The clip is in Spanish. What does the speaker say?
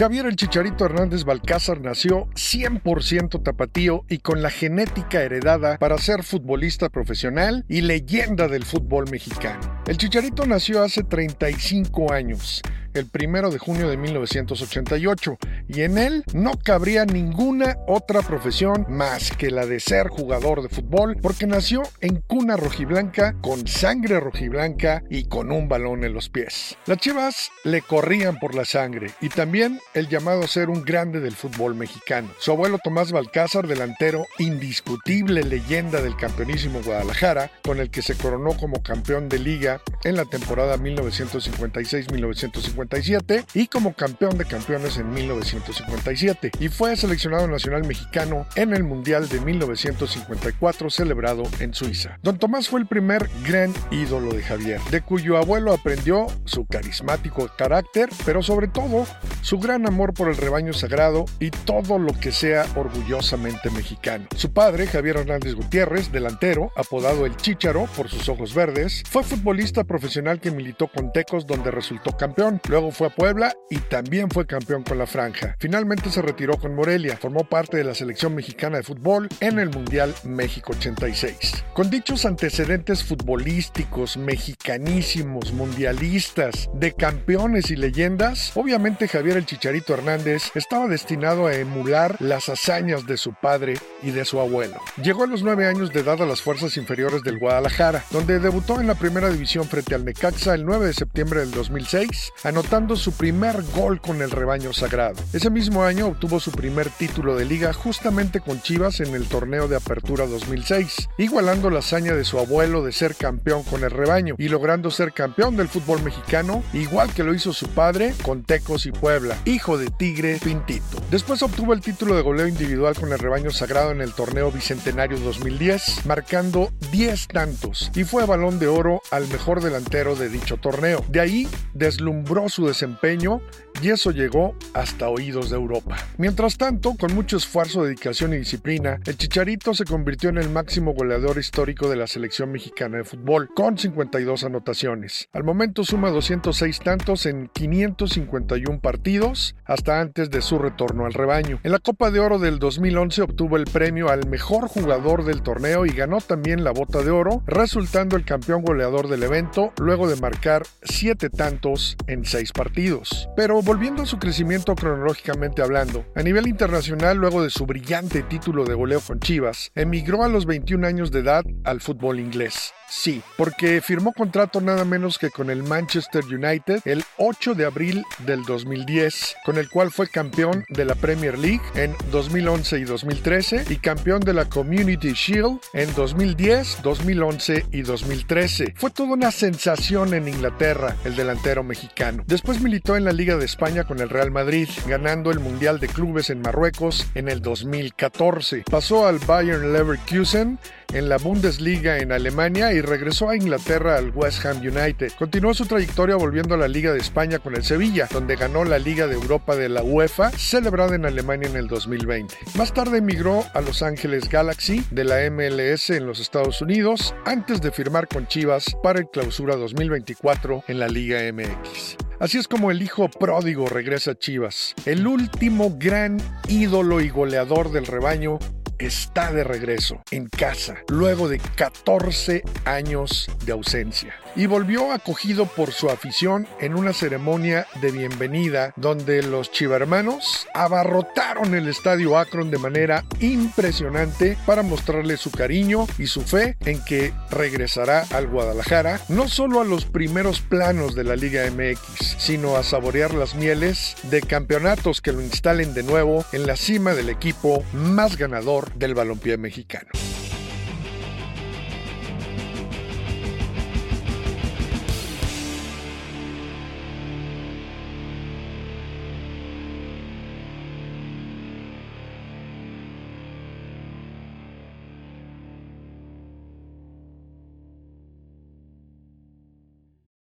Javier el Chicharito Hernández Balcázar nació 100% tapatío y con la genética heredada para ser futbolista profesional y leyenda del fútbol mexicano. El Chicharito nació hace 35 años el primero de junio de 1988, y en él no cabría ninguna otra profesión más que la de ser jugador de fútbol, porque nació en cuna rojiblanca, con sangre rojiblanca y con un balón en los pies. Las chivas le corrían por la sangre y también el llamado a ser un grande del fútbol mexicano. Su abuelo Tomás Balcázar, delantero indiscutible leyenda del campeonísimo Guadalajara, con el que se coronó como campeón de liga en la temporada 1956-1957 y como campeón de campeones en 1957 y fue seleccionado nacional mexicano en el Mundial de 1954 celebrado en Suiza. Don Tomás fue el primer gran ídolo de Javier, de cuyo abuelo aprendió su carismático carácter, pero sobre todo su gran amor por el rebaño sagrado y todo lo que sea orgullosamente mexicano. Su padre, Javier Hernández Gutiérrez, delantero, apodado el Chícharo por sus ojos verdes, fue futbolista profesional que militó con Tecos donde resultó campeón. Luego fue a Puebla y también fue campeón con la franja. Finalmente se retiró con Morelia. Formó parte de la selección mexicana de fútbol en el Mundial México 86. Con dichos antecedentes futbolísticos, mexicanísimos, mundialistas, de campeones y leyendas, obviamente Javier el Chicharito Hernández estaba destinado a emular las hazañas de su padre y de su abuelo. Llegó a los nueve años de edad a las fuerzas inferiores del Guadalajara, donde debutó en la primera división frente al Necaxa el 9 de septiembre del 2006, anotando su primer gol con el rebaño sagrado. Ese mismo año obtuvo su primer título de liga justamente con Chivas en el torneo de apertura 2006, igualando la hazaña de su abuelo de ser campeón con el rebaño y logrando ser campeón del fútbol mexicano, igual que lo hizo su padre con Tecos y Puebla, hijo de Tigre Pintito. Después obtuvo el título de goleo individual con el rebaño sagrado en el torneo Bicentenario 2010, marcando 10 tantos y fue balón de oro al mejor delantero de dicho torneo. De ahí deslumbró su desempeño y eso llegó hasta oídos de Europa. Mientras tanto, con mucho esfuerzo, dedicación y disciplina, el Chicharito se convirtió en el máximo goleador histórico de la selección mexicana de fútbol, con 52 anotaciones. Al momento suma 206 tantos en 551 partidos, hasta antes de su retorno al rebaño. En la Copa de Oro del 2011 obtuvo el premio al mejor jugador del torneo y ganó también la bota de oro, resultando el campeón goleador del evento luego de marcar 7 tantos en 6 partidos. Pero volviendo a su crecimiento cronológicamente hablando, a nivel internacional, luego de su brillante título de goleo con Chivas, emigró a los 21 años de edad al fútbol inglés. Sí, porque firmó contrato nada menos que con el Manchester United el 8 de abril del 2010, con el cual fue campeón de la Premier League en 2011 y 2013 y campeón de la Community Shield en 2010, 2011 y 2013. Fue toda una sensación en Inglaterra el delantero mexicano. Después militó en la Liga de España con el Real Madrid, ganando el Mundial de Clubes en Marruecos en el 2014. Pasó al Bayern Leverkusen en la Bundesliga en Alemania y regresó a Inglaterra al West Ham United. Continuó su trayectoria volviendo a la Liga de España con el Sevilla, donde ganó la Liga de Europa de la UEFA, celebrada en Alemania en el 2020. Más tarde emigró a Los Ángeles Galaxy de la MLS en los Estados Unidos, antes de firmar con Chivas para el Clausura 2024 en la Liga MX. Así es como el hijo pródigo regresa a Chivas. El último gran ídolo y goleador del rebaño está de regreso en casa luego de 14 años de ausencia y volvió acogido por su afición en una ceremonia de bienvenida donde los chivermanos abarrotaron el estadio Akron de manera impresionante para mostrarle su cariño y su fe en que regresará al Guadalajara no solo a los primeros planos de la Liga MX, sino a saborear las mieles de campeonatos que lo instalen de nuevo en la cima del equipo más ganador del balompié mexicano.